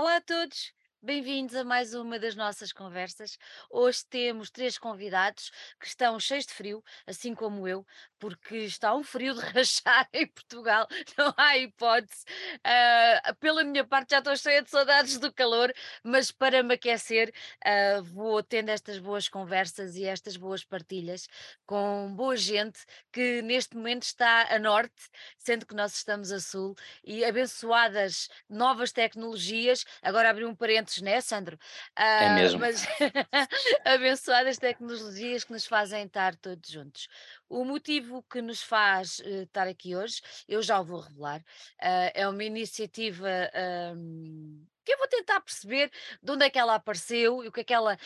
Olá a todos, bem-vindos a mais uma das nossas conversas. Hoje temos três convidados que estão cheios de frio, assim como eu, porque está um frio de rachar em Portugal, não há hipótese. Ah, pela minha parte, já estou cheia de saudades do calor, mas para me aquecer, ah, vou tendo estas boas conversas e estas boas partilhas com boa gente que neste momento está a norte, sendo que nós estamos a sul, e abençoadas novas tecnologias. Agora abri um parênteses, né, Sandro? É Ah, mesmo. mas abençoadas tecnologias que nos fazem estar todos juntos. O motivo que nos faz eh, estar aqui hoje, eu já o vou revelar, ah, é uma iniciativa ahm, que eu vou tentar perceber de onde é que ela apareceu e o que é que ela.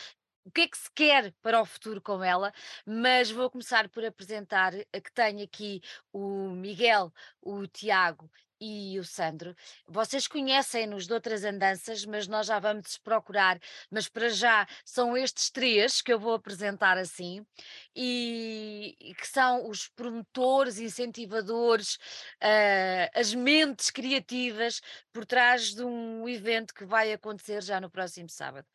O que é que se quer para o futuro com ela? Mas vou começar por apresentar a que tenho aqui o Miguel, o Tiago e o Sandro. Vocês conhecem-nos de outras andanças, mas nós já vamos procurar. Mas para já são estes três que eu vou apresentar assim, e, que são os promotores, incentivadores, ah, as mentes criativas por trás de um evento que vai acontecer já no próximo sábado.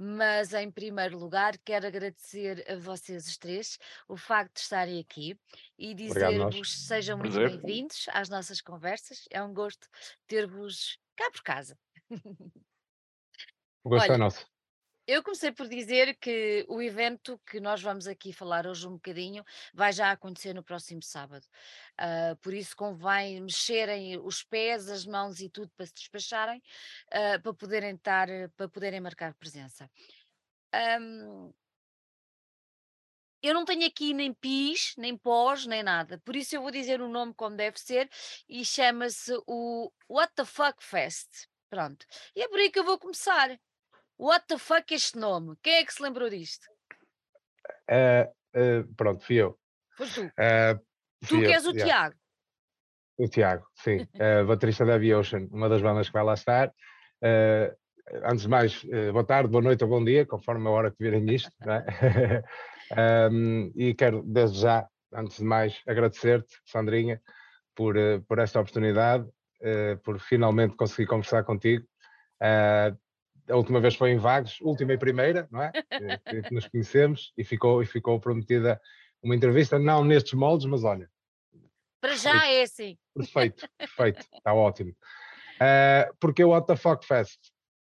Mas, em primeiro lugar, quero agradecer a vocês os três o facto de estarem aqui e dizer-vos sejam muito bem-vindos às nossas conversas. É um gosto ter-vos cá por casa. O gosto é Olha, nosso. Eu comecei por dizer que o evento que nós vamos aqui falar hoje um bocadinho vai já acontecer no próximo sábado. Ah, por isso convém mexerem os pés, as mãos e tudo para se despacharem, ah, para poderem estar, para poderem marcar presença. Ahm, eu não tenho aqui nem pis, nem pós, nem nada. Por isso eu vou dizer o nome como deve ser e chama-se o What the Fuck Fest. Pronto. E é por aí que eu vou começar. What the fuck este nome? Quem é que se lembrou disto? Eh, eh, pronto, fui eu. Foste tu. Eh, Tu que eu, és o yeah. Tiago. O Tiago, sim. eh, baterista da Aviation, uma das bandas que vai lá estar. Antes de mais, boa tarde, boa noite ou bom dia, conforme a hora que virem isto. é? Ahm, e quero, desde já, antes de mais, agradecer-te, Sandrinha, por, por esta oportunidade, por finalmente conseguir conversar contigo. Ah, a última vez foi em Vagos, última e primeira, não é? Que- que nos conhecemos e ficou, e ficou prometida uma entrevista, não nestes moldes, mas olha, Para já é assim. perfeito, perfeito, está ótimo. Ah, porque o What the Fuck Fest,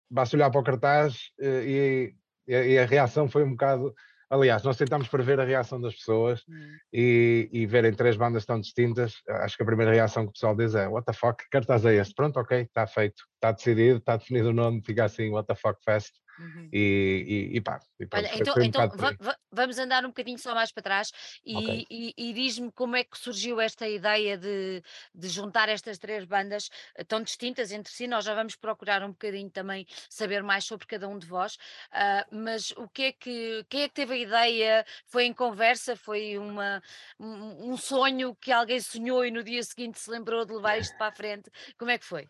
basta olhar para o cartaz eh, e, a- e a reação foi um bocado. Aliás, nós tentámos prever a reação das pessoas Hum. e, e verem três bandas tão distintas. Acho que a primeira reação que o pessoal diz é: What the fuck, que cartaz é este? Pronto, ok, está feito, está decidido, está definido o nome, fica assim: What the fuck Fest. Uhum. E, e, e pá, e pronto, Olha, então, um então vamos andar um bocadinho só mais para trás e, e- e diz-me como é que surgiu esta ideia de, de juntar estas três bandas eh, tão distintas entre si. Nós já vamos procurar um bocadinho também saber mais sobre cada um de vós, ah, mas o que é que quem é que teve a ideia? Foi em conversa? Foi uma, um, um sonho que alguém sonhou e no dia seguinte se lembrou de levar isto para a frente? Como é que foi?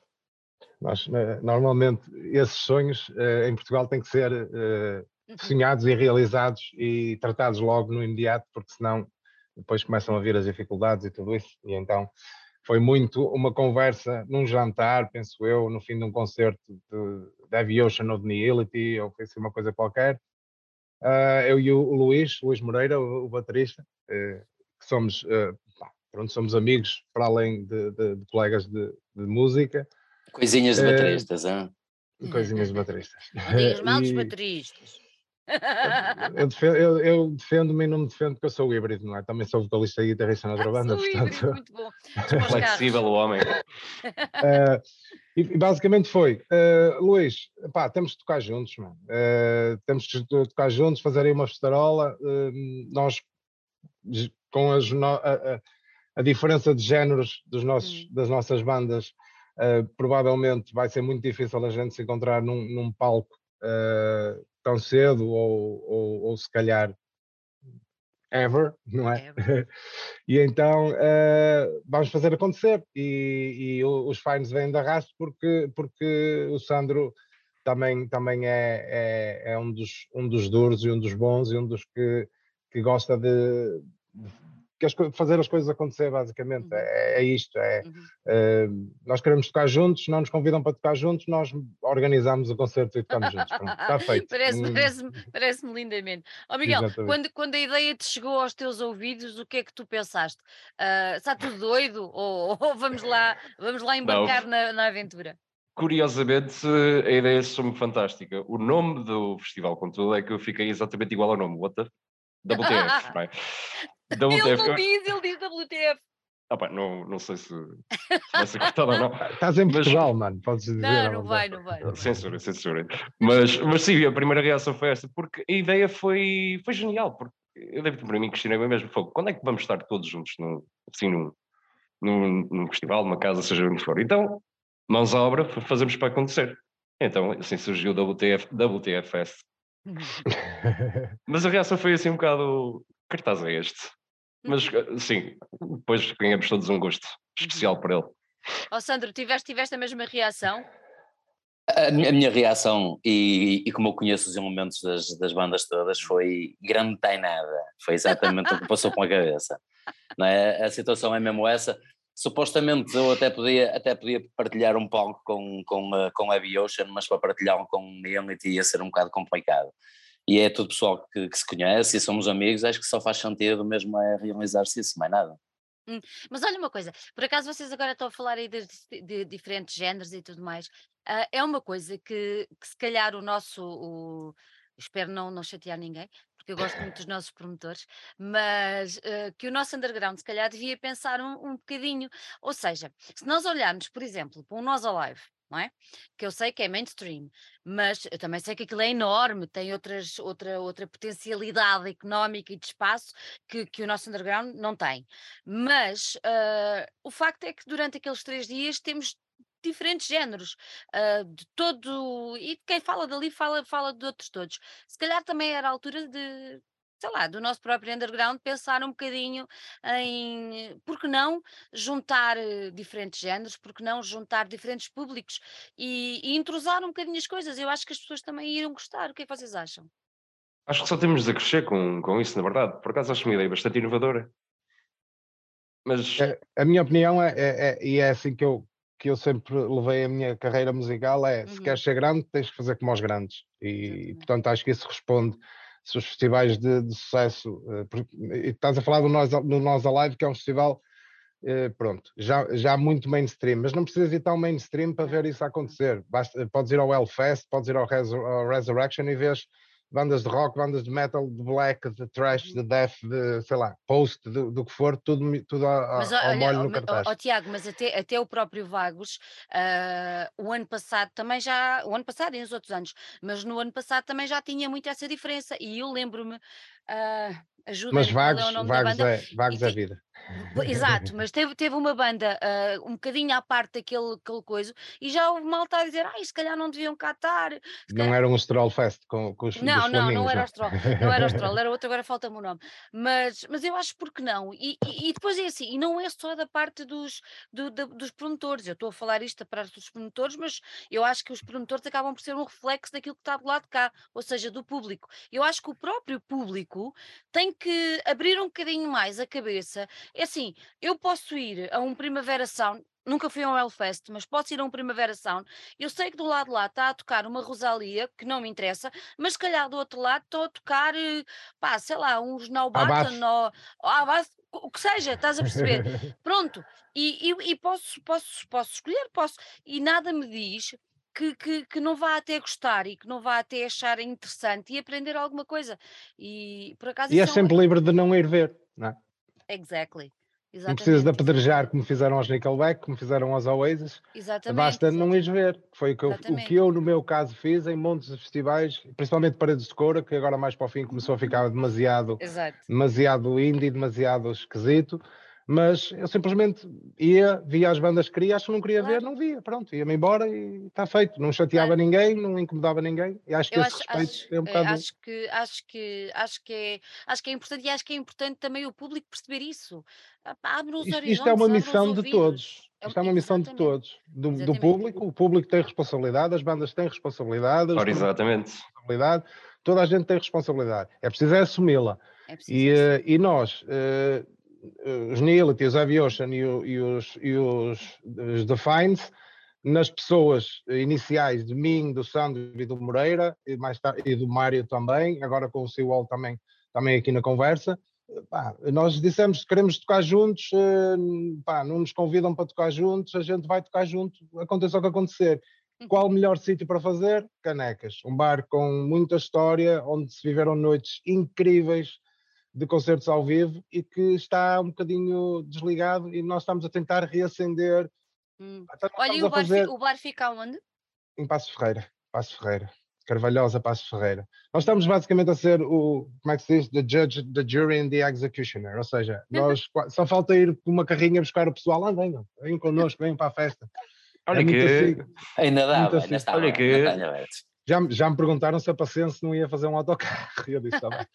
Nós, eh, normalmente, esses sonhos eh, em Portugal têm que ser eh, Uhum. sonhados e realizados e tratados logo no imediato, porque senão depois começam a vir as dificuldades e tudo isso. E então foi muito uma conversa num jantar, penso eu, no fim de um concerto de, de Aviation ou de Nihility, ou foi assim uma coisa qualquer. Ah, eu e o, Luís, Luís Moreira, o, o baterista, que somos, pronto, somos amigos para além de, de- de colegas de música, Coisinhas de Eh, bateristas, hã? coisinhas de bateristas. Dos E- bateristas. Eu defendo- eu- eu defendo-me e não me defendo porque eu sou híbrido, não é? Também sou vocalista e guitarrista na outra banda, Sou híbrido, portanto. muito bom. Flexível o homem. eh, e basicamente foi, eh, Luís, pá, temos de tocar juntos, mano. Eh, temos de to- tocar juntos, fazer aí uma festarola. nós, com as a, a- a diferença de géneros dos nossos, Hum. das nossas bandas, eh, provavelmente vai ser muito difícil a gente se encontrar num, num palco eh, tão cedo ou, ou, ou se calhar ever, não é? Ever. e então eh, vamos fazer acontecer. E, e os Fines vêm de arrasto porque, porque o Sandro também, também é, é, é um, dos, um dos duros e um dos bons e um dos que, que gosta de, as, fazer as coisas acontecer, basicamente. Uhum. É, é, isto. É, uhum. uh, nós queremos tocar juntos, não nos convidam para tocar juntos, nós organizamos o concerto e tocamos juntos. está feito. Parece-me hum. parece parece lindamente. Ó oh, Miguel, quando, quando a ideia te chegou aos teus ouvidos, o que é que tu pensaste? Uh, está tudo doido? Ou, ou, vamos, lá, vamos lá embarcar na, na aventura? Curiosamente, a ideia é fantástica. O nome do festival, contudo, é que eu fiquei exatamente igual ao nome. The? WTF, vai. WTF. Ele não diz, ele diz WTF. Ah, pá, não, não sei se, se vai ser cortado ou não. Estás em Portugal, mas... mano, podes dizer. Não, não vai, não vai. Censura, censura. Mas, mas sim, a primeira reação foi esta, porque a ideia foi, foi genial, porque eu devo para mim questionei mesmo, foi, quando é que vamos estar todos juntos, no, assim, num, num, num festival, numa casa, seja onde for. Então, mãos à obra, fazemos para acontecer. Então, assim surgiu o WTF, WTFS. mas a reação foi assim um bocado, cartaz é este? Mas uhum. sim, depois ganhamos todos um gosto especial uhum. para ele. Ó oh, Sandro, tiveste, tiveste a mesma reação? A minha, a minha reação, e, e, como eu conheço os elementos das, das bandas todas, foi grande nada. Foi exatamente o que passou com a cabeça. Não é? A situação é mesmo essa. Supostamente eu até podia, até podia partilhar um palco com, com, com a Heavy Ocean, mas para partilhar um com Unity ia ser um bocado complicado e é tudo pessoal que, que, se conhece e somos amigos, acho que só faz sentido mesmo é realizar-se isso, mais nada. Hum, mas olha uma coisa, por acaso vocês agora estão a falar aí de, de, diferentes géneros e tudo mais, uh, é uma coisa que, que, se calhar o nosso, o, espero não, não chatear ninguém, porque eu gosto muito dos nossos promotores, mas uh, que o nosso underground se calhar devia pensar um, um bocadinho, ou seja, se nós olharmos, por exemplo, para o Nós Alive, não é? Que eu sei que é mainstream, mas eu também sei que aquilo é enorme, tem outras, outra, outra potencialidade económica e de espaço que, que o nosso underground não tem. Mas uh, o facto é que durante aqueles três dias temos diferentes géneros, uh, de todo, e quem fala dali fala, fala de outros todos. Se calhar também era a altura de sei lá, do nosso próprio underground, pensar um bocadinho em, por que não juntar eh, diferentes géneros, por que não juntar diferentes públicos e, e entrosar um bocadinho as coisas. Eu acho que as pessoas também iriam gostar. O que é que vocês acham? Acho que só temos de crescer com, com isso, na verdade. Por acaso acho uma ideia bastante inovadora. Mas... É, a minha opinião é, é, é, e é assim que eu, que eu sempre levei a minha carreira musical, é uhum. se queres ser grande, tens que fazer como os grandes. E, portanto, acho que isso responde se os festivais de, de sucesso, uh, estás a falar do Nós, do Nós Alive, que é um festival, uh, pronto, já, já muito mainstream, mas não precisas ir tão mainstream para ver isso acontecer. Basta, podes ir ao Hellfest, podes ir ao, Resur ao Resurrection e vês bandas de rock, bandas de metal, de black, de trash, de death, de sei lá, post, do, do que for, tudo, tudo a, mas, ao olha, molho no cartaz. Ó, Tiago, mas até, até o próprio Vagos, uh, o ano passado também já, o ano passado e nos outros anos, mas no ano passado também já tinha muito essa diferença e eu lembro-me, uh, ajuda Mas Vagos, é, vagos é, vagos é vida. Exato, mas teve, teve uma banda uh, um bocadinho à parte daquele aquele coisa e já houve malta a dizer, ai, se calhar não deviam catar. Não calhar... era um Stroll Fest com, com os Não, não, não era o Stroll, não era o Stroll, era outro, agora falta-me o nome. Mas, mas eu acho porque não. E, e, e, depois é assim, e não é só da parte dos, do, do, dos promotores, eu estou a falar isto da parte dos promotores, mas eu acho que os promotores acabam por ser um reflexo daquilo que está do lado de cá, ou seja, do público. Eu acho que o próprio público tem que abrir um bocadinho mais a cabeça. É assim, eu posso ir a um Primavera Sound, nunca fui a um Hellfest, mas posso ir a um Primavera Sound. Eu sei que do lado de lá está a tocar uma Rosalia, que não me interessa, mas se calhar do outro lado estou a tocar, eh, pá, sei lá, uns ou o que seja, estás a perceber? Pronto, e, e, e, posso, posso, posso escolher, posso, e nada me diz que, que, que, não vá até gostar e que não vá até achar interessante e aprender alguma coisa. E por acaso. E é, é sempre um... livre de não ir ver, não é? Exactly. Exatamente. Não precisas de apedrejar como fizeram aos Nickelback, como fizeram aos Oasis. Exatamente. Basta não ires ver. Foi o que, eu, o que, eu, no meu caso, fiz em montes de festivais, principalmente Paredes de Coura, que agora mais para o fim começou a ficar demasiado, demasiado indie, demasiado esquisito mas eu simplesmente ia, via as bandas que queria, acho que não queria claro. ver, não via, pronto, ia-me embora e está feito, não chateava claro. ninguém, não incomodava ninguém, e acho que eu esse acho, respeito acho, é um bocado... Acho que, acho, que, acho, que é, acho que é importante e acho que é importante também o público perceber isso, abre os isto, isto é uma missão de todos, é isto é uma missão de todos, do, do, público, o público tem responsabilidade, as bandas têm responsabilidade, exatamente. responsabilidade, toda a gente tem responsabilidade, é preciso é assumi-la, é e, uh, e nós... Uh, os Nihility, os Aviation e, e, os, e os, os Defines nas pessoas iniciais de mim, do Sandro e do Moreira e, mais tarde, e do Mário também, agora com o Seawall também, também aqui na conversa. Pá, nós dissemos que queremos tocar juntos, eh, pá, não nos convidam para tocar juntos, a gente vai tocar junto, aconteça o que acontecer. Qual o melhor sítio para fazer? Canecas. Um bar com muita história, onde se viveram noites incríveis de concertos ao vivo e que está um bocadinho desligado e nós estamos a tentar reacender. Hum. Olha, e o bar, fazer... o bar fica onde? Em Passo Ferreira. Passo Ferreira. Carvalhosa Passo Ferreira. Nós estamos basicamente a ser o, como é que se diz? The judge, the jury and the executioner. Ou seja, nós só falta ir com uma carrinha buscar o pessoal. Ah, venham, venham connosco, venham para a festa. Olha é que assim, ainda dá, ainda assim. está, olha que já, já me perguntaram se a paciência não ia fazer um autocarro. Eu disse, tá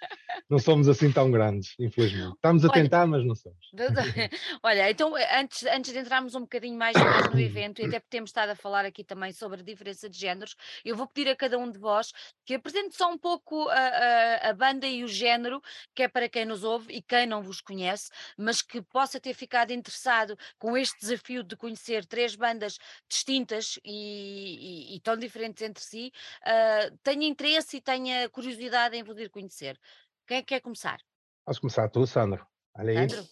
não somos assim tão grandes, infelizmente. Estamos a Olha, tentar, mas não somos. Olha, então antes, antes de entrarmos um bocadinho mais, mais no evento, e até porque temos estado a falar aqui também sobre a diferença de géneros, eu vou pedir a cada um de vós que apresente só um pouco a, a, a banda e o género, que é para quem nos ouve e quem não vos conhece, mas que possa ter ficado interessado com este desafio de conhecer três bandas distintas e, e, e tão diferentes entre si, uh, tenha interesse e tenha curiosidade em poder conhecer. Quem é que quer começar? Posso começar tu, Sandro. Olha aí. Sandro?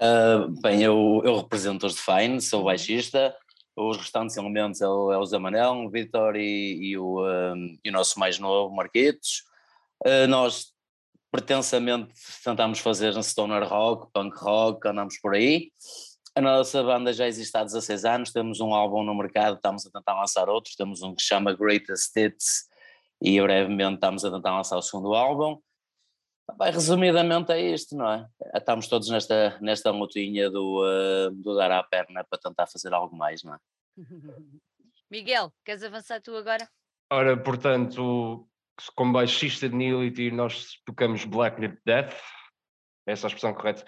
Uh, bem, eu, eu represento os Define, sou uhum. baixista, os restantes elementos é o, é o Zé Manel, o Vitor e, e, o, um, e o nosso mais novo, Marquitos. Uh, nós pretensamente tentamos fazer um stoner rock, punk rock, andamos por aí. A nossa banda já existe há 16 anos, temos um álbum no mercado, estamos a tentar lançar outros, temos um que se chama Greatest Hits e brevemente estamos a tentar lançar o segundo álbum. Bem, resumidamente é isto, não é? Estamos todos nesta, nesta lutinha do, uh, do dar à perna para tentar fazer algo mais, não é? Miguel, queres avançar tu agora? Ora, portanto, como baixista de Nihility, nós tocamos Black Death, essa é a expressão correta,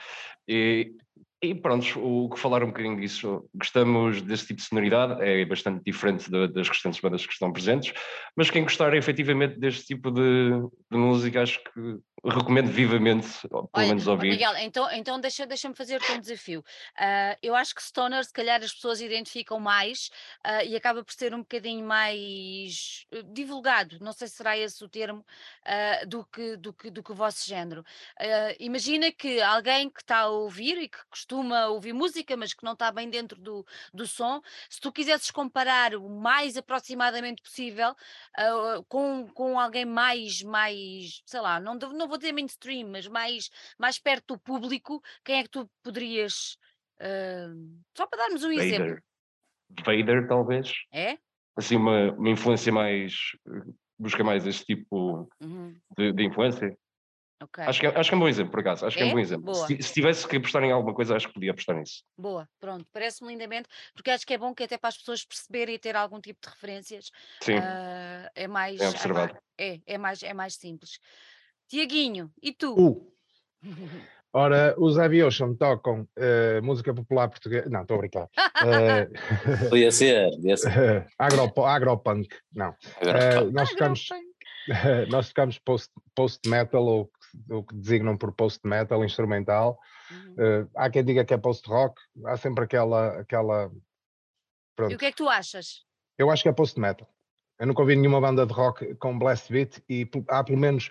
e e pronto, o que falar um bocadinho disso, gostamos desse tipo de sonoridade, é bastante diferente das restantes bandas que estão presentes, mas quem gostar efetivamente deste tipo de, de música, acho que recomendo vivamente, pelo Olha, menos ouvir. Miguel, então, então deixa-me deixa fazer-te um desafio. Uh, eu acho que Stoner, se calhar as pessoas identificam mais uh, e acaba por ser um bocadinho mais uh, divulgado, não sei se será esse o termo, do, que, do, que, do que o vosso género. imagina que alguém que está a ouvir e que costuma ouvir música, mas que não está bem dentro do, do som, se tu quisesses comparar o mais aproximadamente possível com, com alguém mais, mais, sei lá, não, não vou vou dizer mainstream, mas mais, mais perto do público, quem é que tu poderias. Uh, só para darmos um Vader. exemplo. Vader, talvez. É? Assim, uma, uma influência mais. Busca mais este tipo uhum. de, de, influência. Okay. Acho, que, é, acho que é um bom exemplo, por acaso. Acho é? que é um bom exemplo. Se, se, tivesse que apostar em alguma coisa, acho que podia apostar nisso. Boa, pronto. Parece-me lindamente, porque acho que é bom que até para as pessoas perceberem e ter algum tipo de referências. Sim. Uh, é mais. É observado. É, é, mais, é mais simples. Tiaguinho, e tu? Uh. Ora, os Aviation tocam uh, música popular portuguesa. Não, estou a brincar. Uh, podia ser, podia ser. Agro, agropunk, não. Uh, nós tocamos, nós tocamos post, post metal, ou o que designam por post metal, instrumental. Uhum. há quem diga que é post rock, há sempre aquela. aquela Pronto. E o que é que tu achas? Eu acho que é post metal. Eu nunca ouvi nenhuma banda de rock com blast beat e há pelo menos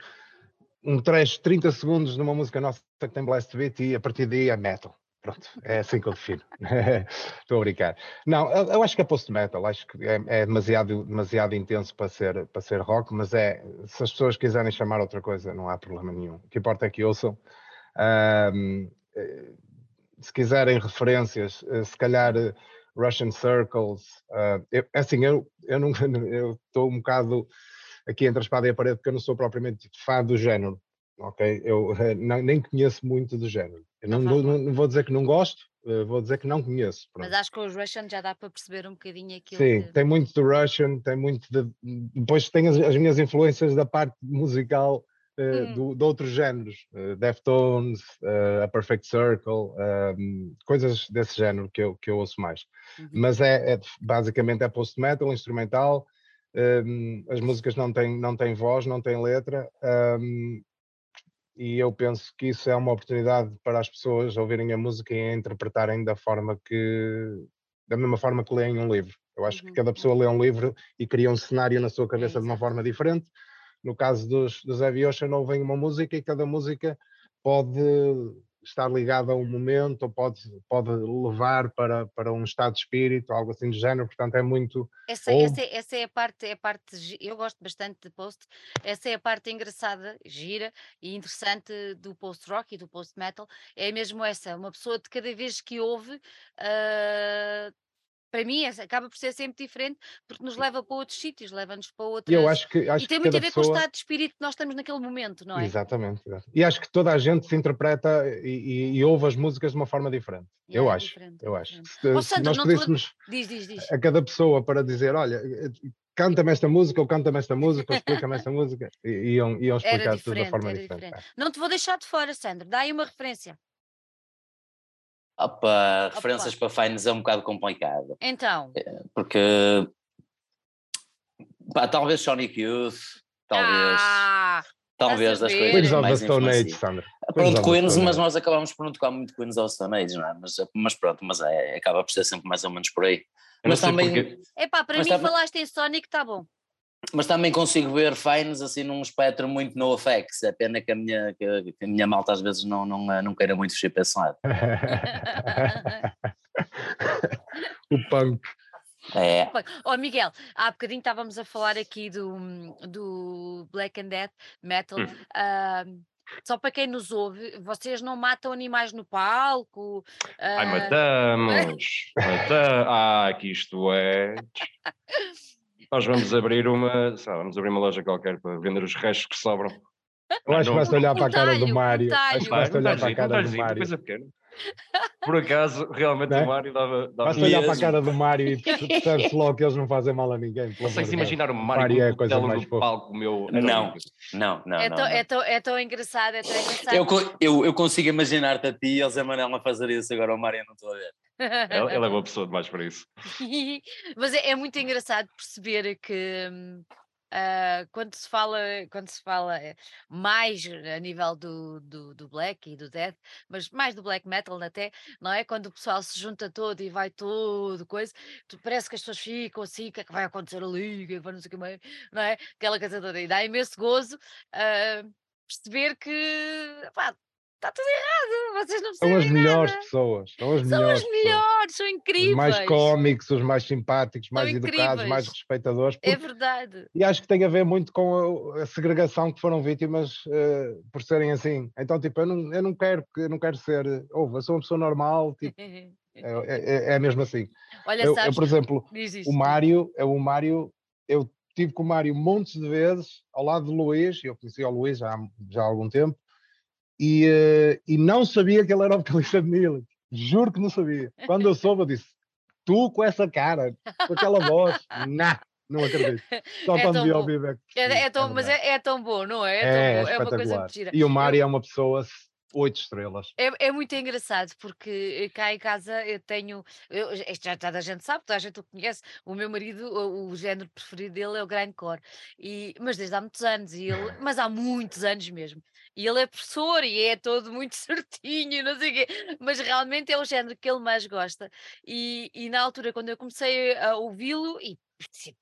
um trecho 30 segundos numa música nossa que tem blast beat e a partir daí é metal. Pronto, é assim que eu defino. Estou a brincar. Não, eu, eu, acho que é post-metal, acho que é, é, demasiado, demasiado intenso para ser, para ser rock, mas é, se as pessoas quiserem chamar outra coisa, não há problema nenhum. O que importa é que ouçam. Um, se quiserem referências, eh, se calhar eh, Russian Circles, uh, eu, assim, eu, eu, não, eu estou um bocado aqui entre a espada e a parede, porque eu não sou propriamente fã do género, ok? Eu não, nem conheço muito do género. Eu não, não, não, não vou dizer que não gosto, uh, vou dizer que não conheço. Pronto. Mas acho que os Russian já dá para perceber um bocadinho aquilo. Sim, tem muito do Russian, tem muito de. Depois tem as, as minhas influências da parte musical. Uh, hum. do, de outros géneros, uh, Deftones, uh, a Perfect Circle, ehm, coisas desse género que eu, que eu ouço mais. Uhum. Mas é, é, basicamente é post-metal, instrumental, um, as músicas não têm, não têm voz, não têm letra. Um, e eu penso que isso é uma oportunidade para as pessoas ouvirem a música e a interpretarem da forma que da mesma forma que leem um livro. Eu acho uhum. que cada pessoa lê um livro e cria um cenário na sua cabeça é de uma forma diferente. No caso dos, dos Heavy Ocean, ouvem uma música e cada música pode estar ligado a um momento ou pode, pode levar para, para um estado de espírito, algo assim do género, portanto é muito... Essa, ou... essa, essa, é a parte, é a parte, eu gosto bastante de post, essa é a parte engraçada, gira e interessante do post-rock e do post-metal, é mesmo essa, uma pessoa de cada vez que ouve... Uh, para mim acaba por ser sempre diferente porque nos leva para outros sítios, leva-nos para outros. Eu acho que, acho e tem muito a ver pessoa... com o estado de espírito que nós estamos naquele momento, não é? Exatamente. E acho que toda a gente se interpreta e, e, e ouve as músicas de uma forma diferente. Yeah, eu, é acho, eu acho. Se, oh, se nós pedíssemos diz, diz, diz. a cada pessoa para dizer, olha, canta-me esta música ou canta-me esta música ou explica-me esta música, e iam, iam explicar tudo da forma diferente. diferente. É. Não te vou deixar de fora, Sandra, dá aí uma referência. Opa, referências Opa. para Fines é um bocado complicado. Então. É, porque pá, talvez Sonic Youth, talvez. Ah, talvez das coisas mais Stone Age, Sandra. Pronto, Queens, mas nós acabamos por não tocar muito Queens ao Stone Age, não é? Mas, mas pronto, mas é, acaba por ser sempre mais ou menos por aí. Mas também. Porque... Epá, para mim também... falaste em Sonic, tá bom mas também consigo ver Fines assim num espectro muito no FX. É pena que a minha, que, que a minha malta às vezes não, não, não queira muito fugir para esse lado. o punk. É. Oh, Miguel, há bocadinho estávamos a falar aqui do, do Black and Death Metal. Hum. Uh, só para quem nos ouve, vocês não matam animais no palco? Uh... Ai, matamos! matamos! Ah, que isto é. Nós vamos abrir uma, sabe, vamos abrir uma loja qualquer para vender os restos que sobram. Eu acho que basta olhar para a cara do Mário. Acho que basta olhar para a cara do Mário. Coisa pequena. Por acaso, realmente o Mário dava. dava Basta olhar para a cara do Mário e percebe-se logo que eles não fazem mal a ninguém. Consegue-se imaginar o Mário, Mário é a coisa mais no palco meu. Não, não, não. É, não, tão, não. É, tão, é tão engraçado, é tão engraçado. Eu, eu, eu consigo imaginar-te a ti e ao Zé Manel a fazer isso, agora o Mário não estou a ver. Ele, ele é uma pessoa demais para isso. Mas é, é, muito engraçado perceber que uh, quando se fala, quando se fala eh, mais a nível do, do, do, black e do death, mas mais do black metal até, não é? Quando o pessoal se junta todo e vai todo, coisa, tu, parece que as pessoas ficam assim, o que é que vai acontecer ali, o que é que vai não sei o que mais, não é? Aquela coisa toda, e dá imenso gozo. Uh, perceber que pá, está tudo errado, vocês não São as melhores nada. pessoas, são as são melhores. São as melhores, são incríveis. Os mais cómicos, os mais simpáticos, mais são educados, incríveis. mais respeitadores. É porque, é verdade. E acho que tem a ver muito com a, a segregação que foram vítimas uh, por serem assim. Então, tipo, eu não, eu não quero, eu não quero ser, ouve, eu sou uma pessoa normal, tipo. É, é, é, mesmo assim. Olha, eu, sabes, eu, por exemplo, o Mário, eu, o Mário, eu tive com o Mário montes de vezes ao lado do Luís, eu conheci o Luís já, já há algum tempo, e, uh, e não sabia que ele era o vocalista de Nihilus. Juro que não sabia. Quando eu soube, eu disse: Tu com essa cara, com aquela voz, nah, não acredito. Só é quando vi ao vivo é. É, é tão, é mas é, é, tão bom, não é? É, tão bom. é uma coisa mentira. E o Mário é uma pessoa oito estrelas. É, é, muito engraçado porque cá em casa eu tenho, eu, isto já toda a gente sabe, toda a gente o conhece, o meu marido, o, o género preferido dele é o grindcore, e, mas desde há muitos anos, e ele, mas há muitos anos mesmo, e ele é professor e é todo muito certinho, não sei o quê, mas realmente é o género que ele mais gosta, e, e na altura quando eu comecei a ouvi-lo, e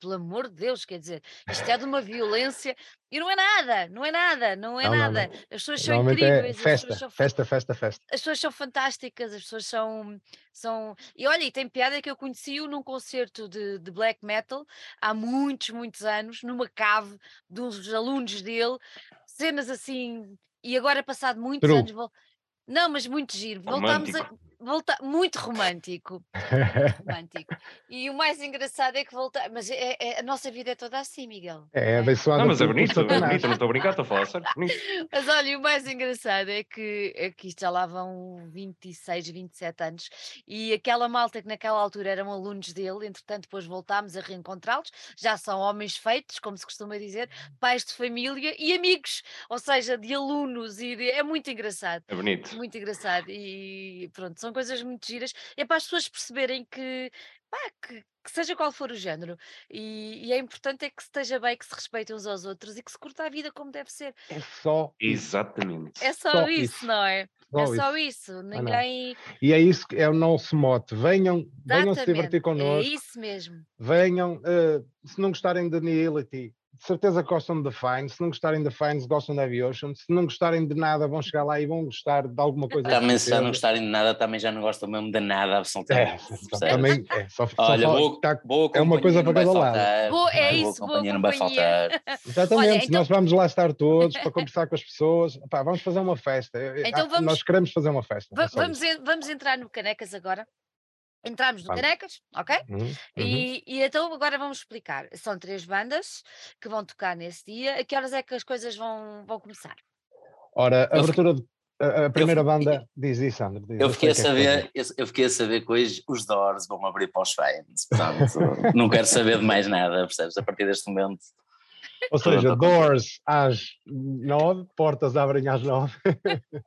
pelo amor de Deus, quer dizer, isto é de uma violência e não é nada, não é nada, não é não, nada. Não, não. As pessoas são é incríveis. É festa, são, festa, festa, festa. As pessoas são fantásticas, as pessoas são. são... E olha, e tem piada que eu conheci-o num concerto de, de black metal há muitos, muitos anos, numa cave de uns alunos dele, cenas assim. E agora, passado muitos anos. Não, mas muito giro. Voltámos a volta muito romântico. romântico. E o mais engraçado é que volta, mas é, é, a nossa vida é toda assim, Miguel. É, é abençoada. Não, mas é bonito, é bonito, não estou a brincar, estou a falar sério. Mas olha, o mais engraçado é que, é que isto já lá vão 26, 27 anos e aquela malta que naquela altura eram alunos dele, entretanto depois voltámos a reencontrá-los, já são homens feitos, como se costuma dizer, pais de família e amigos, ou seja, de alunos e de... é muito engraçado. É bonito. Muito engraçado e pronto, são coisas muito giras, é para as pessoas perceberem que, pá, que, que seja qual for o género, e, e é importante é que se esteja bem, que se respeitem uns aos outros e que se curta a vida como deve ser. É só Exatamente. É só, Só isso, isso. não é? só é isso. só isso. não. Ninguém. E é isso que é o nosso mote. Venham, venham se divertir É connosco. isso mesmo. Venham, eh, se não gostarem de Nihility, de certeza gostam de Fine. Se não gostarem de Fines, gostam de Aviation. Se não gostarem de nada, vão chegar lá e vão gostar de alguma coisa. Também se já não gostarem de nada, também já não gostam mesmo de nada, É, absolutamente. só- percebes? também é, só, só Olha, fal- boa, tá- boa é uma companhia coisa para cada lado. Boa- é boa isso, boa companhia não vai companhia. faltar. Exatamente, Olha, então- nós vamos lá estar todos para conversar com as pessoas, pá, vamos fazer uma festa. Então ah, vamos- Nós queremos fazer uma festa. Va- é só vamos, isso. en- vamos entrar no Canecas agora. Entramos no Vamos. Canecas, ok? Uhum, uhum. E, e então agora vamos explicar. São três bandas que vão tocar nesse dia. A que horas é que as coisas vão, vão começar? Ora, a Eu abertura, de- a, a primeira fiquei- banda, diz isso, Sandra. diz, Eu fiquei, a o que é saber, eu, eu fiquei a saber que hoje os Doors vão abrir para os fans. Portanto, não quero saber de mais nada, percebes? A partir deste momento. Ou seja, doors às nove, portas abrem às nove.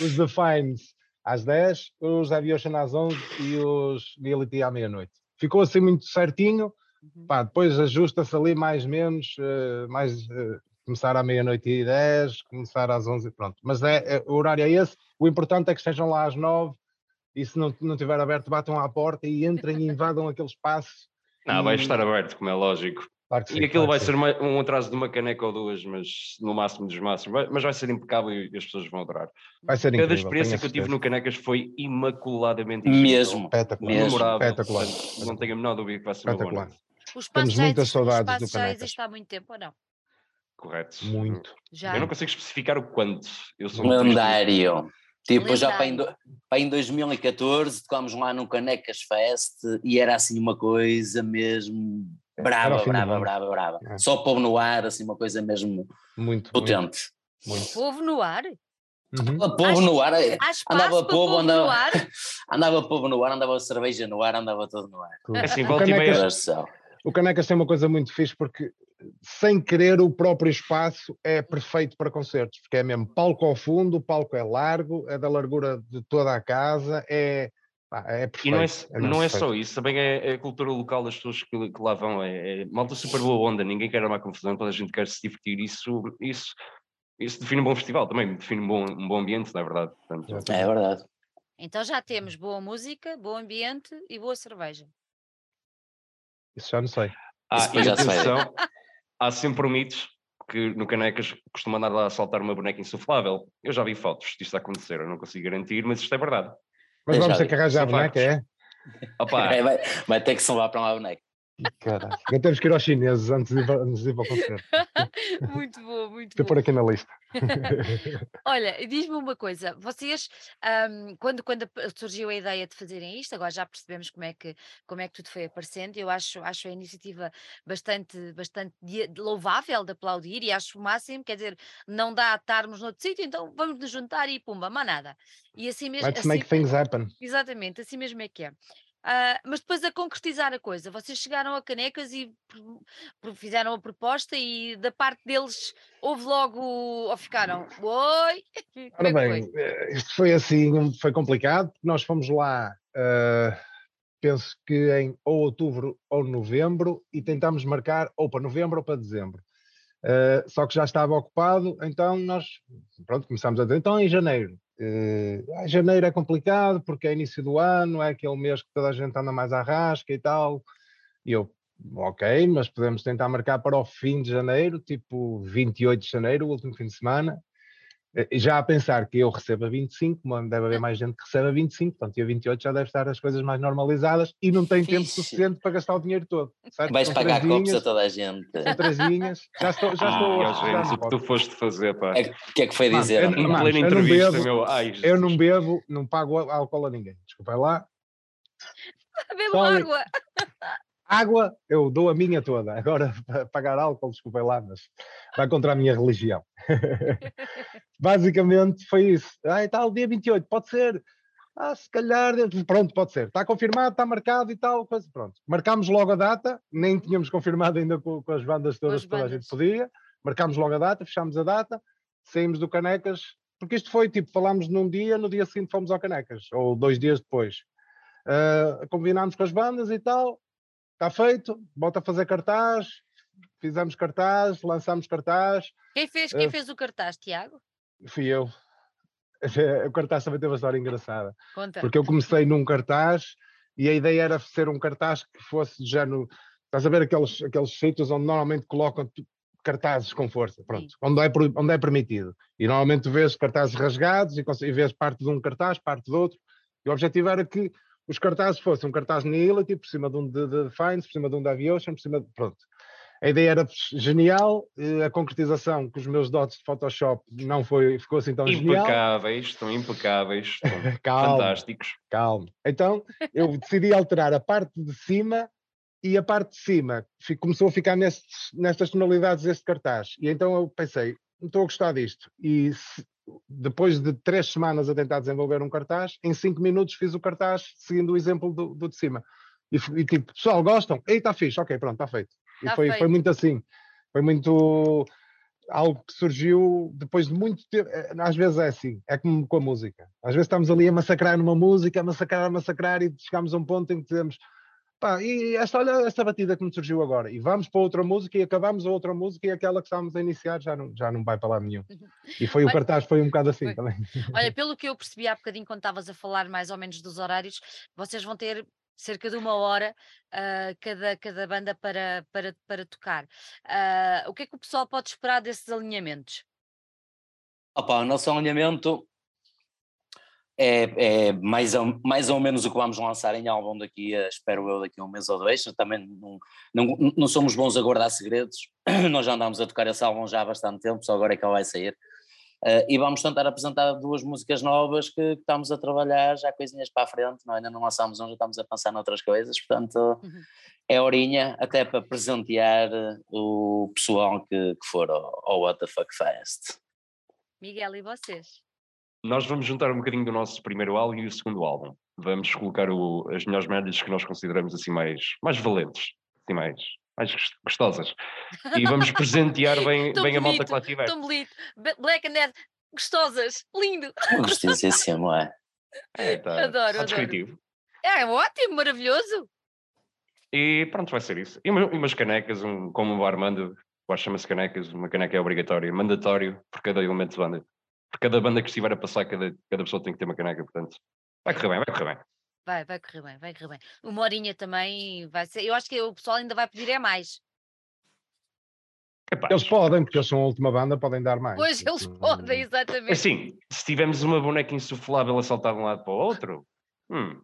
os The Fines às 10, os Aviation às 11 e os Nihility à meia-noite. Ficou assim muito certinho. Uhum. Pá, depois ajusta-se ali mais menos, eh, mais eh, começar à meia-noite e 10, começar às 11, pronto. Mas é, é- o horário é esse. O importante é que estejam lá às 9 e se não, não tiver aberto, batam à porta e entrem e invadam aquele espaço. Não, vai estar aberto, como é lógico. Claro sim, E aquilo claro vai ser uma- um atraso de uma caneca ou duas, mas no máximo dos máximos. Vai- Mas vai ser impecável e as pessoas vão adorar. Vai ser Cada incrível. experiência que eu tive no Canecas foi imaculadamente. Mesmo. Espetacular. Mesmo. Espetacular. Não tenho a menor dúvida que vai ser uma boa Espetacular. noite. O espaço Temos muitas saudades do espaço já Canecas. existe há muito tempo ou não? Correto. Muito. Já. Eu não consigo especificar o quanto. Eu sou. Lendário. Tipo, já para em, Lendário. do- para em 2014 tocámos lá no Canecas Fest e era assim uma coisa mesmo brava, do brava, mundo. brava, brava. É. Só povo no ar, assim uma coisa mesmo Muito. Potente. muito. Povo no ar? Uhum. Povo Acho- no ar, é- andava povo, povo andava, no ar? andava povo no ar, andava cerveja no ar, andava tudo no ar. É assim, O volta e meia. O Canecas tem uma coisa muito fixe porque, sem querer, o próprio espaço é perfeito para concertos, porque é mesmo palco ao fundo, o palco é largo, é da largura de toda a casa, é, pá, é E perfeito. não é, mesmo não é só isso, também é, é a cultura local das pessoas que, que lá vão. É, é malta super boa onda, ninguém quer armar confusão, toda a gente quer se divertir. Isso, isso, isso define um bom festival também, define um bom, um bom ambiente, na verdade. Portanto. É verdade. Então já temos boa música, bom ambiente e boa cerveja. Isso já não sei. Ah, e atenção, há sempre um mito que no Canecas costuma andar lá a saltar uma boneca insuflável. Eu já vi fotos disto a acontecer, eu não consigo garantir, mas isto é verdade. Mas vamos ter que arranjar a boneca, é? Opa, É, vai, vai ter que salvar para lá a boneca. Caralho. Ainda temos que ir aos chineses antes de ir antes de ir para o concerto. muito boa, muito Estou por boa. aqui na lista. Olha, diz-me uma coisa, vocês, ahm, quando, quando surgiu a ideia de fazerem isto, agora já percebemos como é que, como é que tudo foi aparecendo, eu acho, acho a iniciativa bastante, bastante louvável de aplaudir e acho o máximo, quer dizer, não dá a estarmos noutro sítio, então vamos nos juntar e pumba, mais nada. E assim mesmo, Let's assim, make things happen. exatamente, assim mesmo é que é. Ah, mas depois a concretizar a coisa, vocês chegaram a Canecas e fizeram a proposta e da parte deles houve logo, ou ficaram, oi, Ora é bem, foi? eh, isto foi assim, foi complicado, porque nós fomos lá, eh, penso que em ou outubro ou novembro, e tentámos marcar ou para novembro ou para dezembro. Eh, só que já estava ocupado, então nós, pronto, começámos a dizer, então em janeiro. Ah, janeiro é complicado, porque é início do ano, é aquele mês que toda a gente anda mais à rasca e tal. E eu, ok, mas podemos tentar marcar para o fim de janeiro, tipo 28 de janeiro, o último fim de semana. Eh, Já a pensar que eu recebo a 25, mas deve haver mais gente que recebe a 25, portanto, dia 28 já deve estar as coisas mais normalizadas e não tem tempo suficiente para gastar o dinheiro todo. certo? Vais São pagar copos a toda a gente. São três linhas, já estou, já ah, estou a gajo, já o que tu foste fazer, pá. É, O que é que foi dizer? eu- não bebo, meu. Ai, Eu Jesus. não bebo, não pago álcool a ninguém. Desculpa lá. Bebo sorry. água. Água, eu dou a minha toda. Agora, pa- pagar álcool, desculpem lá, mas vai contra a minha religião. Basicamente foi isso. Ah, e tal, dia 28, pode ser. Ah, se calhar, pronto, pode ser. Está confirmado, está marcado e tal, coisa, pronto. Marcámos logo a data, nem tínhamos confirmado ainda com, com as bandas todas as que toda a gente podia. Marcámos logo a data, fechámos a data, saímos do Canecas porque isto foi tipo, falámos num dia, no dia seguinte fomos ao Canecas, ou dois dias depois. Uh, combinámos com as bandas e tal, está feito, volta a fazer cartaz, fizemos cartaz, lançámos cartaz. Quem fez, quem uh, fez o cartaz, Tiago? Fui eu. O cartaz também teve uma história engraçada. Conta. Porque eu comecei num cartaz e a ideia era ser um cartaz que fosse já no. Estás a ver aqueles, aqueles sítios onde normalmente colocam cartazes com força, pronto, onde é, onde é permitido. E normalmente vês cartazes rasgados e, e vês parte de um cartaz, parte do outro. E o objetivo era que os cartazes fossem um cartaz Nihility por cima de um de, de por cima de um da Aviation, por cima de. Pronto. A ideia era genial, a concretização com os meus dotes de Photoshop não foi, ficou assim tão impecáveis, genial. Impecáveis, estão impecáveis, estão calma, fantásticos. Calma. Então eu decidi alterar a parte de cima e a parte de cima começou a ficar nestes, nestas tonalidades deste cartaz. E então eu pensei, não estou a gostar disto. E se, depois de três semanas a tentar desenvolver um cartaz, em cinco minutos fiz o cartaz seguindo o exemplo do, do de cima. E, e tipo, pessoal, gostam? Ei, está fixe, ok, pronto, está feito. E tá foi, foi muito assim. Foi muito algo que surgiu depois de muito tempo. Eh, às vezes é assim, é como com a música. Às vezes estamos ali a massacrar numa música, a massacrar, a massacrar, e chegamos a um ponto em que dizemos Pá, e esta, olha esta batida que me surgiu agora, e vamos para outra música e acabamos a outra música e aquela que estávamos a iniciar já não, já não vai para lá nenhum. E foi Olha, o cartaz, foi um bocado assim foi. também. Olha, pelo que eu percebi há bocadinho quando estavas a falar mais ou menos dos horários, vocês vão ter cerca de uma hora uh, cada, cada banda para, para, para tocar. Uh, o que é que o pessoal pode esperar desses alinhamentos? Opa, o nosso alinhamento é, é mais, ou, mais ou menos o que vamos lançar em álbum daqui, a, espero eu, daqui a um mês ou dois. Também não, não, não somos bons a guardar segredos, nós já andámos a tocar esse álbum já há bastante tempo, só agora é que ele vai sair. Uh, e vamos tentar apresentar duas músicas novas que, que, estamos a trabalhar, já coisinhas para a frente, não, ainda não lançámos um, já estamos a pensar noutras coisas, portanto uhum. é horinha até para presentear o pessoal que, que for ao, ao What the Fuck Fest. Miguel, e vocês? Nós vamos juntar um bocadinho do nosso primeiro álbum e o segundo álbum. Vamos colocar o, as melhores médias que nós consideramos assim mais, mais valentes, assim mais, mais gostosas. E vamos presentear bem, bem a malta que lá tiver. Tão bonito. Black and Dead, gostosas, lindo. Gostosíssimo, é. é tá, adoro, tá descritivo. É ótimo, maravilhoso. E pronto, vai ser isso. E, umas canecas, um, como o Armando, chama-se canecas, uma caneca é obrigatória, mandatório por cada elemento de banda por cada banda que estiver a passar, cada, cada pessoa tem que ter uma caneca, portanto, vai correr bem, vai correr bem. Vai, vai correr bem, vai correr bem. Uma horinha também vai ser. Eu acho que o pessoal ainda vai pedir é mais. Capaz. Eles podem, porque eles são a última banda, podem dar mais. Pois, eles podem, exatamente. Assim, se tivermos uma boneca insuflável a saltar de um lado para o outro, hum,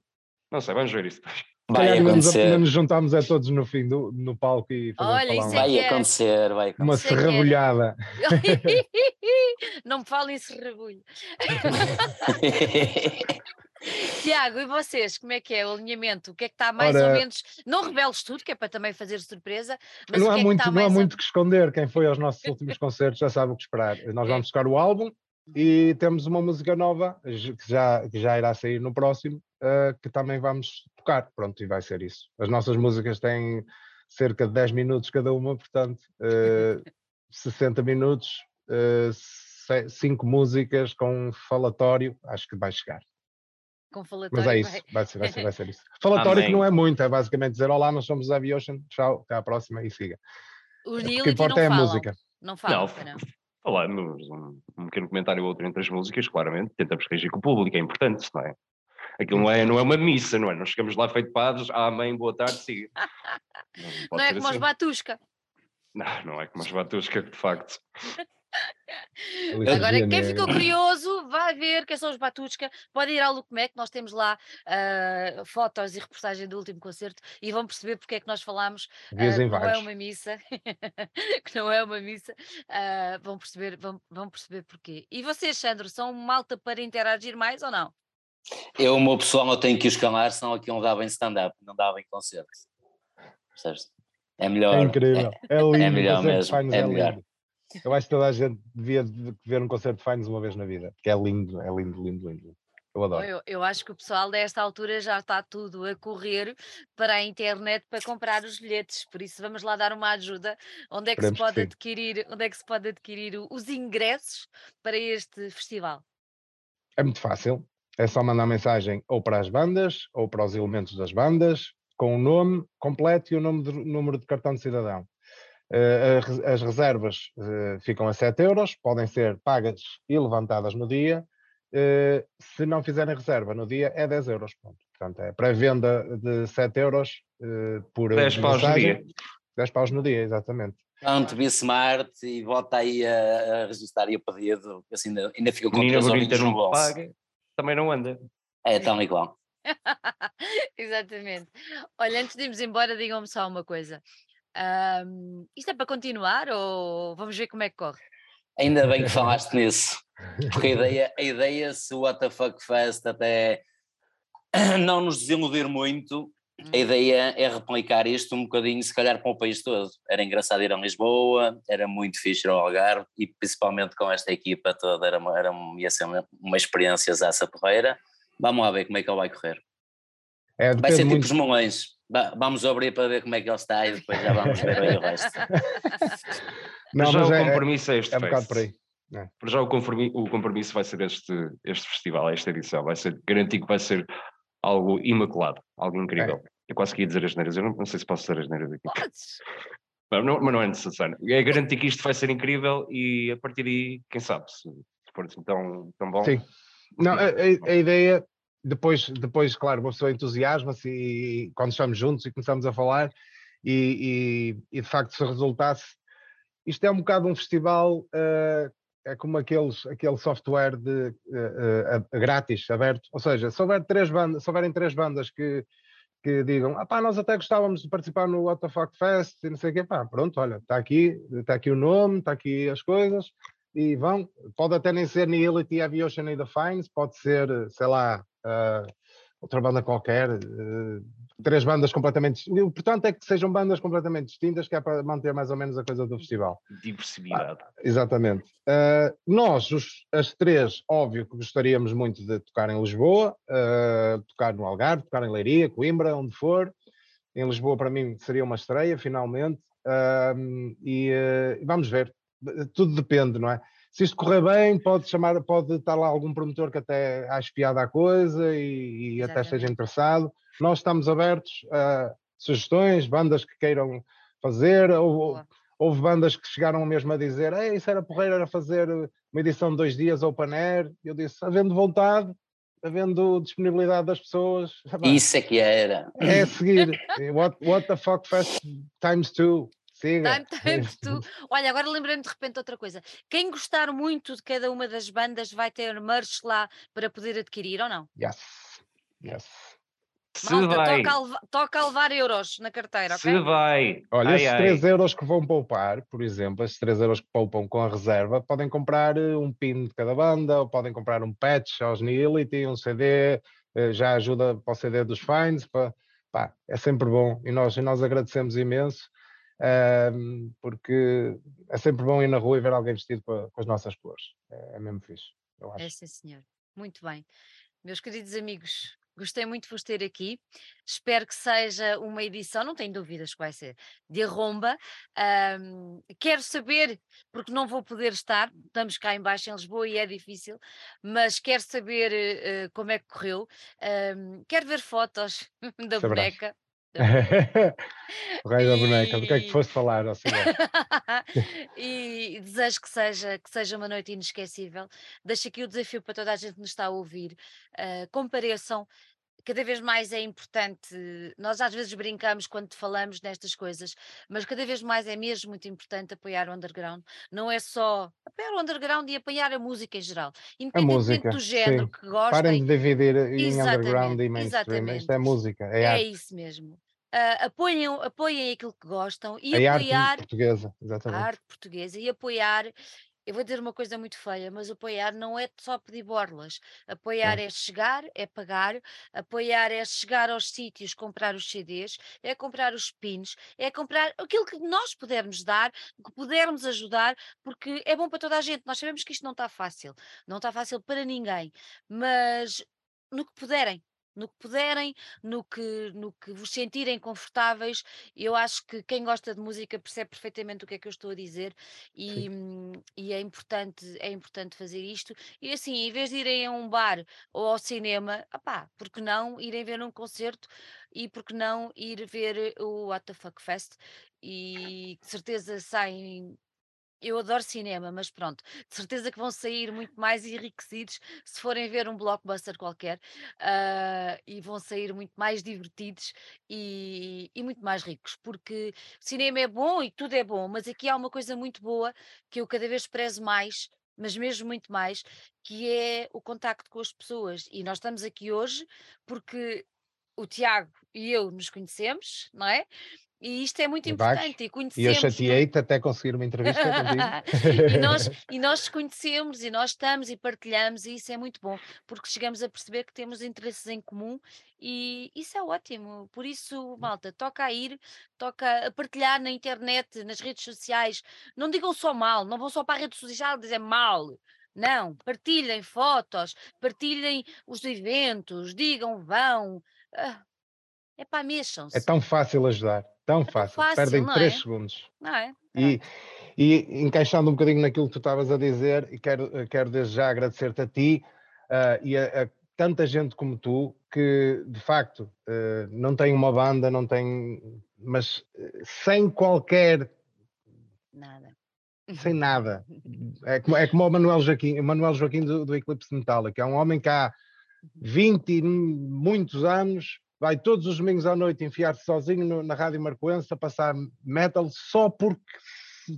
não sei, vamos ver isso depois. Vai acontecer. Nos juntámos a todos no fim do no palco e Olha, isso é vai é. acontecer, vai acontecer. Uma serrabulhada. Não me falem serrabulho. Tiago, e vocês, como é que é o alinhamento? O que é que está mais Ora, ou menos? Não reveles tudo, que é para também fazer surpresa, mas não há é muito, não há muito que esconder. Quem foi aos nossos últimos concertos já sabe o que esperar. Nós vamos tocar o álbum e temos uma música nova que já, que já irá sair no próximo, uh, que também vamos tocar. Pronto, e vai ser isso. As nossas músicas têm cerca de 10 minutos cada uma, portanto, uh, 60 minutos, uh, 5 músicas com falatório, acho que vai chegar. Com falatório. Mas é isso, vai, ser, vai, ser, vai ser isso. Falatório Amém. que não é muito, é basicamente dizer olá, nós somos a Aviation, tchau, até à próxima e siga. O é, que importa é a música. Não fala, não. Falamos um, um pequeno comentário ou outro entre as músicas, claramente, tentamos reagir com o público, é importante, não é? Aquilo não é, não é uma missa, não é? Nós chegamos lá feito padres, ah, mãe, boa tarde, siga. Não, não é como assim. os Batusca. Não, não é como os Batusca, de facto. Agora, quem ficou curioso, vai ver quem são os Batushka, pode ir ao Lucmec, nós temos lá uh, fotos e reportagem do último concerto e vão perceber porque é que nós falamos uh, que não é uma missa, que não é uma missa, uh, vão, perceber, vão, vão perceber porquê. E vocês, Sandro, são malta para interagir mais ou não? Eu, o meu pessoal, eu tenho que os calar, senão aqui não dava em stand-up, não dava em concerto. É melhor. É incrível, é, é lindo. É melhor mesmo, é, é melhor. Lindo. Eu acho que toda a gente devia ver um concerto de Fines uma vez na vida, porque é lindo, é lindo, lindo, lindo. Eu adoro. Eu, eu acho que o pessoal desta altura já está tudo a correr para a internet para comprar os bilhetes, por isso vamos lá dar uma ajuda. Onde é que se Esperemos que pode sim. adquirir, onde é que se pode adquirir os ingressos para este festival? É muito fácil. É só mandar mensagem ou para as bandas ou para os elementos das bandas com o nome completo e o nome de- número de cartão de cidadão. Eh, a as reservas eh, ficam a 7 euros, podem ser pagas e levantadas no dia. Eh, se não fizerem reserva no dia, é 10 euros. Pronto. Portanto, é pré-venda de 7 euros por 10 paus no dia. 10 paus no dia, exatamente. Pronto, be smart e volta aí a, a registrar aí o pedido, assim ainda, ainda fica com Menina três bonita horinhos no não bolso. paga, também não anda. É tão igual. Exatamente. Olha, antes de irmos embora, digam-me só uma coisa. Ahm, isto é para continuar ou vamos ver como é que corre? Ainda bem que falaste nisso, porque a ideia, a ideia se o WTF Fest até não nos desiludir muito, a ideia é replicar isto um bocadinho, se calhar, para o país todo. Era engraçado ir a Lisboa, era muito fixe ir ao Algarve e principalmente com esta equipa toda, era, uma- era, ia ser uma, uma experiência essa porreira. Vamos lá ver como é que ele vai correr. É, Vai ser tipo muito. os melões. Va- Vamos abrir para ver como é que ele está e depois já vamos ver aí o resto. Não, já mas o é, é, compromisso é este é um bocado por aí. Para já o compromisso, o compromisso vai ser este, este festival, esta edição. Vai ser, garantir que vai ser algo imaculado, algo incrível. Eu quase que ia dizer as neiras, eu não, não sei se posso dizer as neiras aqui. Podes. Mas não, mas não é necessário. É garantir que isto vai ser incrível e a partir daí, quem sabe, se, se for assim tão, tão bom. Sim. Não, a, a- a ideia, depois, depois, claro, uma pessoa entusiasma-se e quando estamos juntos e começamos a falar, e, e- e de facto, se resultasse, isto é um bocado um festival, eh, é como aqueles, aquele software de eh, eh, grátis, aberto. Ou seja, se, houver três bandas, se houverem três bandas que, que digam, ah pá, nós até gostávamos de participar no What the Fuck Fest e não sei o quê, pá, pronto, olha, está aqui, está aqui o nome, está aqui as coisas, e vão, pode até nem ser Nihility, Aviation e The Fines, pode ser, sei lá, outra banda qualquer, eh, três bandas completamente. O importante é que sejam bandas completamente distintas, que é para manter mais ou menos a coisa do festival. Diversidade. Exatamente. Ah, nós, os- as três, óbvio que gostaríamos muito de tocar em Lisboa, ah, tocar no Algarve, tocar em Leiria, Coimbra, onde for. Em Lisboa, para mim, seria uma estreia, finalmente. Ah, e ah, vamos ver. Tudo depende, não é? Se isto correr bem, pode chamar, pode estar lá algum promotor que até ache piada à coisa e, e até esteja interessado. Nós estamos abertos a sugestões, bandas que queiram fazer, ou, houve bandas que chegaram mesmo a dizer Ei, isso era porreiro, era fazer uma edição de dois dias open air. Eu disse, havendo vontade, havendo disponibilidade das pessoas, Isso é que era. é a seguir. What, what the fuck fest times two. Siga. Time, tu. Olha, agora lembrei-me de repente outra coisa. Quem gostar muito de cada uma das bandas vai ter merch lá para poder adquirir ou não? Yes. Yes. Se Malta, vai, toca a, leva- toca a levar euros na carteira, se ok? vai. Olha, Ai, esses ai. 3 euros que vão poupar, por exemplo, esses 3 euros que poupam com a reserva, podem comprar eh, um pin de cada banda, ou podem comprar um patch aos Nihility, um CD, eh, já ajuda para o CD dos Fines, pá, pá, é sempre bom e nós, e nós agradecemos imenso, porque é sempre bom ir na rua e ver alguém vestido com, as nossas cores, é, é mesmo fixe, eu acho. É sim, senhor. Muito bem. Meus queridos amigos, gostei muito de vos ter aqui. Espero que seja uma edição, não tenho dúvidas que vai ser, de arromba. Ahm, quero saber, porque não vou poder estar, estamos cá em baixo em Lisboa e é difícil, mas quero saber eh, como é que correu. Ahm, quero ver fotos da Sabrás. boneca. o rei da boneca, do que é que foste falar? senhor? e desejo que seja, que seja uma noite inesquecível. Deixo aqui o desafio para toda a gente que nos está a ouvir. ah, compareçam. Cada vez mais é importante, nós às vezes brincamos quando falamos nestas coisas, mas cada vez mais é mesmo muito importante apoiar o underground. Não é só apoiar o underground e apoiar a música em geral, independentemente música, do género sim. que Parem gostem. de dividir em underground e mainstream, isto exatamente. é música, é, É arte. isso mesmo. Ah, apoiem, apoiem aquilo que gostam e É arte apoiar portuguesa, a exatamente. arte portuguesa e apoiar. Eu vou dizer uma coisa muito feia, mas apoiar não é só pedir borlas. Apoiar Sim. é chegar, é pagar, apoiar é chegar aos sítios, comprar os CDs, é comprar os pins, é comprar aquilo que nós pudermos dar, que pudermos ajudar, porque é bom para toda a gente. Nós sabemos que isto não está fácil, não está fácil para ninguém, mas no que puderem no que puderem, no que, no que vos sentirem confortáveis. Eu acho que quem gosta de música percebe perfeitamente o que é que eu estou a dizer e, hum, e é, importante, é importante fazer isto. E assim, em vez de irem a um bar ou ao cinema, opá, porque não irem ver um concerto e porque não ir ver o What the Fuck Fest? E de certeza saem eu adoro cinema, mas pronto, de certeza que vão sair muito mais enriquecidos se forem ver um blockbuster qualquer uh, e vão sair muito mais divertidos e, e, muito mais ricos, porque cinema é bom e tudo é bom, mas aqui há uma coisa muito boa que eu cada vez prezo mais. Mas mesmo muito mais, que é o contacto com as pessoas. E nós estamos aqui hoje porque o Tiago e eu nos conhecemos, não é? E isto é muito importante. E, e eu chateei-te até conseguir uma entrevista e, nós, e nós conhecemos e nós estamos e partilhamos, e isso é muito bom, porque chegamos a perceber que temos interesses em comum e isso é ótimo. Por isso, malta, toca a ir, toca a partilhar na internet, nas redes sociais. Não digam só mal, não vão só para a rede social dizer mal. Não, partilhem fotos, partilhem os eventos, digam vão. Ah, é para mexam-se. É tão fácil ajudar. Tão fácil, fácil perdem 3 é? segundos. Não é? E, e encaixando um bocadinho naquilo que tu estavas a dizer, e quero, quero desde já agradecer-te a ti uh, e a, a, tanta gente como tu que de facto uh, não tem uma banda, não tem, mas uh, sem qualquer nada. Sem nada. É como, é como o Manuel Joaquim, o Manuel Joaquim do, do Eclipse Metallica, é um homem que há 20 uhum. e muitos anos vai todos os domingos à noite enfiar-se sozinho no, na Rádio Marcoense a passar metal só porque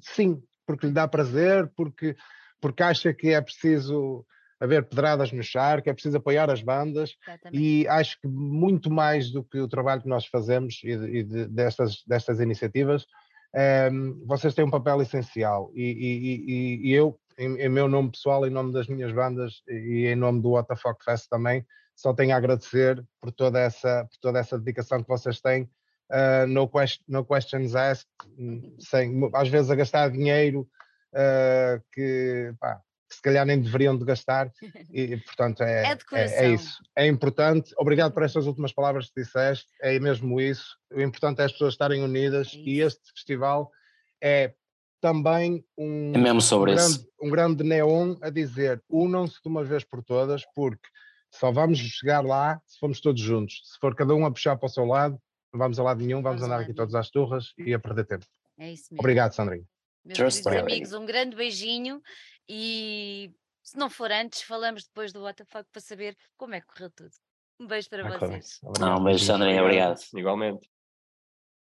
sim, porque lhe dá prazer, porque, porque acha que é preciso haver pedradas no charco, é preciso apoiar as bandas Exatamente. e acho que muito mais do que o trabalho que nós fazemos e, de, e de, destas, destas iniciativas, um, ehm, vocês têm um papel essencial e, e, e eu, em, em, meu nome pessoal, em nome das minhas bandas e em nome do Fuck Fest também, só tenho a agradecer por toda essa, por toda essa dedicação que vocês têm. Uh, no, quest, no questions asked, hum, sem, às vezes a gastar dinheiro uh, que, pá, que, se calhar nem deveriam de gastar, e portanto é, é, é, é, isso. É importante. Obrigado por estas últimas palavras que disseste, é mesmo isso. O importante é as pessoas estarem unidas é e este festival é também um, é mesmo sobre um, isso. grande, um grande neon a dizer unam-se de uma vez por todas, porque só vamos chegar lá se formos todos juntos. Se for cada um a puxar para o seu lado, não vamos a lado nenhum, vamos, vamos andar aqui todos às turras e a perder tempo. É isso mesmo. Obrigado, Sandrinho. Meus queridos amigos, um grande beijinho e se não for antes, falamos depois do WTF para saber como é que correu tudo. Um beijo para vocês. Não, um beijo, Sandrinho, obrigado. Igualmente.